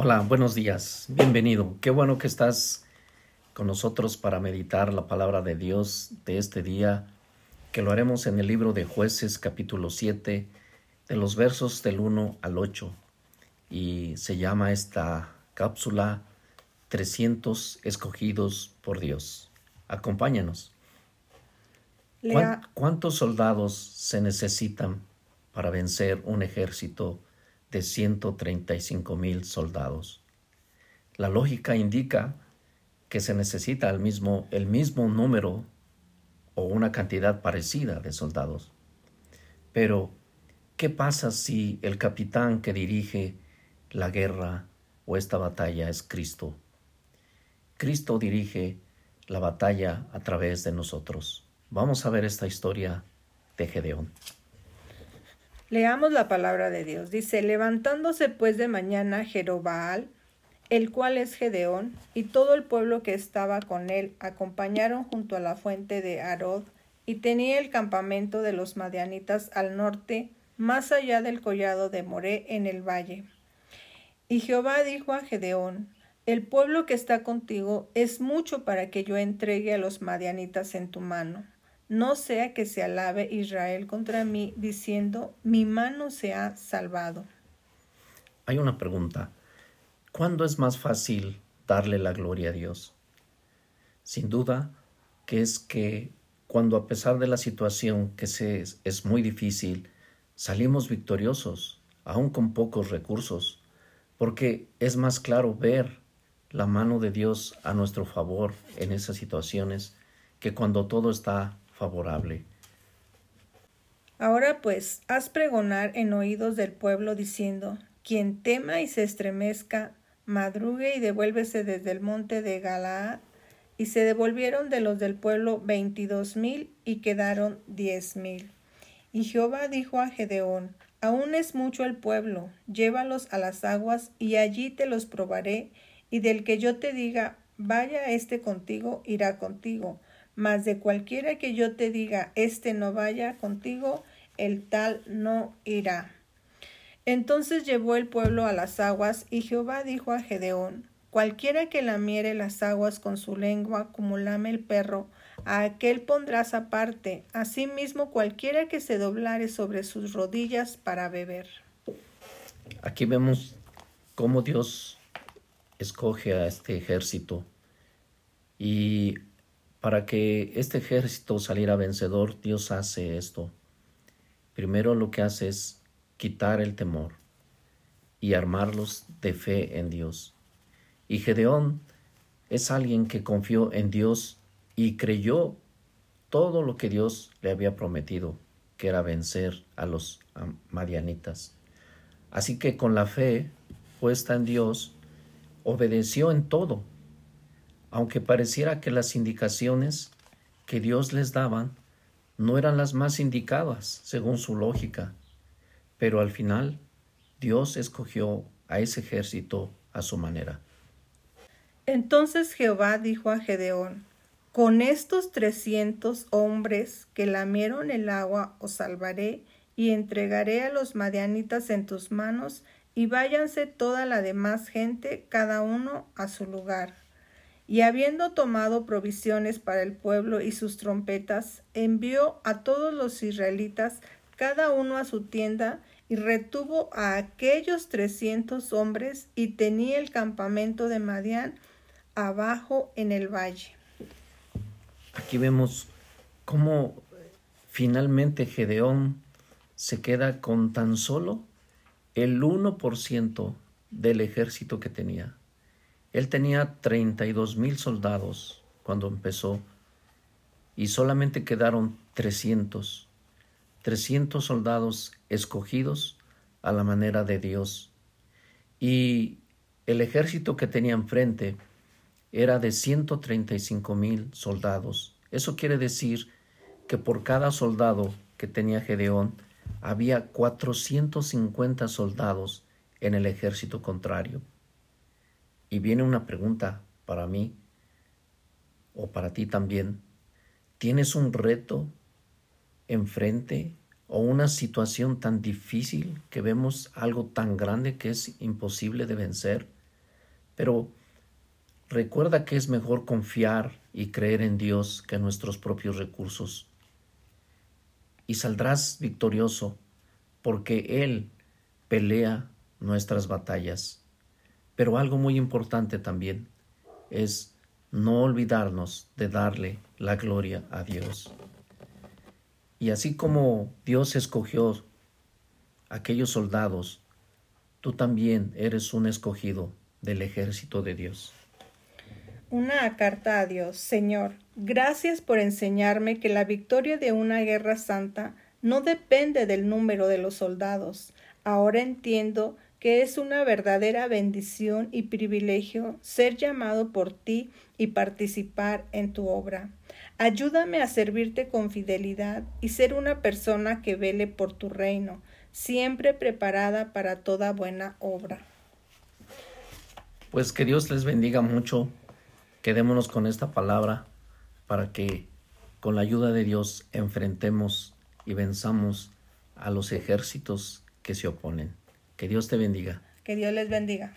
Hola, buenos días, bienvenido. Qué bueno que estás con nosotros para meditar la palabra de Dios de este día, que lo haremos en el libro de jueces capítulo 7, de los versos del 1 al 8. Y se llama esta cápsula 300 escogidos por Dios. Acompáñanos. ¿Cuántos soldados se necesitan para vencer un ejército de 135 mil soldados. La lógica indica que se necesita el mismo, el mismo número o una cantidad parecida de soldados. Pero, ¿qué pasa si el capitán que dirige la guerra o esta batalla es Cristo? Cristo dirige la batalla a través de nosotros. Vamos a ver esta historia de Gedeón. Leamos la palabra de Dios. Dice, levantándose pues de mañana Jerobaal, el cual es Gedeón, y todo el pueblo que estaba con él acompañaron junto a la fuente de Arod, y tenía el campamento de los madianitas al norte, más allá del collado de Moré en el valle. Y Jehová dijo a Gedeón, el pueblo que está contigo es mucho para que yo entregue a los madianitas en tu mano no sea que se alabe Israel contra mí, diciendo, mi mano se ha salvado. Hay una pregunta. ¿Cuándo es más fácil darle la gloria a Dios? Sin duda que es que cuando a pesar de la situación que se, es muy difícil, salimos victoriosos, aun con pocos recursos, porque es más claro ver la mano de Dios a nuestro favor en esas situaciones que cuando todo está favorable. Ahora pues, haz pregonar en oídos del pueblo diciendo, quien tema y se estremezca, madrugue y devuélvese desde el monte de Galaad. Y se devolvieron de los del pueblo veintidós mil y quedaron diez mil. Y Jehová dijo a Gedeón, Aún es mucho el pueblo, llévalos a las aguas y allí te los probaré, y del que yo te diga, vaya este contigo, irá contigo, mas de cualquiera que yo te diga, este no vaya contigo, el tal no irá. Entonces llevó el pueblo a las aguas, y Jehová dijo a Gedeón, Cualquiera que lamiere las aguas con su lengua, como lame el perro, a aquel pondrás aparte, asimismo cualquiera que se doblare sobre sus rodillas para beber. Aquí vemos cómo Dios escoge a este ejército y para que este ejército saliera vencedor, Dios hace esto. Primero lo que hace es quitar el temor y armarlos de fe en Dios. Y Gedeón es alguien que confió en Dios y creyó todo lo que Dios le había prometido, que era vencer a los madianitas. Así que con la fe puesta en Dios, obedeció en todo aunque pareciera que las indicaciones que Dios les daban no eran las más indicadas según su lógica, pero al final Dios escogió a ese ejército a su manera. Entonces Jehová dijo a Gedeón, con estos trescientos hombres que lamieron el agua os salvaré y entregaré a los madianitas en tus manos y váyanse toda la demás gente, cada uno a su lugar. Y habiendo tomado provisiones para el pueblo y sus trompetas, envió a todos los israelitas, cada uno a su tienda, y retuvo a aquellos trescientos hombres, y tenía el campamento de Madián abajo en el valle. Aquí vemos cómo finalmente Gedeón se queda con tan solo el 1% del ejército que tenía. Él tenía 32 mil soldados cuando empezó y solamente quedaron 300, 300 soldados escogidos a la manera de Dios. Y el ejército que tenía enfrente era de 135 mil soldados. Eso quiere decir que por cada soldado que tenía Gedeón había 450 soldados en el ejército contrario. Y viene una pregunta para mí o para ti también. ¿Tienes un reto enfrente o una situación tan difícil que vemos algo tan grande que es imposible de vencer? Pero recuerda que es mejor confiar y creer en Dios que en nuestros propios recursos. Y saldrás victorioso porque Él pelea nuestras batallas. Pero algo muy importante también es no olvidarnos de darle la gloria a Dios. Y así como Dios escogió aquellos soldados, tú también eres un escogido del ejército de Dios. Una carta a Dios. Señor, gracias por enseñarme que la victoria de una guerra santa no depende del número de los soldados. Ahora entiendo que es una verdadera bendición y privilegio ser llamado por ti y participar en tu obra. Ayúdame a servirte con fidelidad y ser una persona que vele por tu reino, siempre preparada para toda buena obra. Pues que Dios les bendiga mucho. Quedémonos con esta palabra para que con la ayuda de Dios enfrentemos y venzamos a los ejércitos que se oponen. Que Dios te bendiga. Que Dios les bendiga.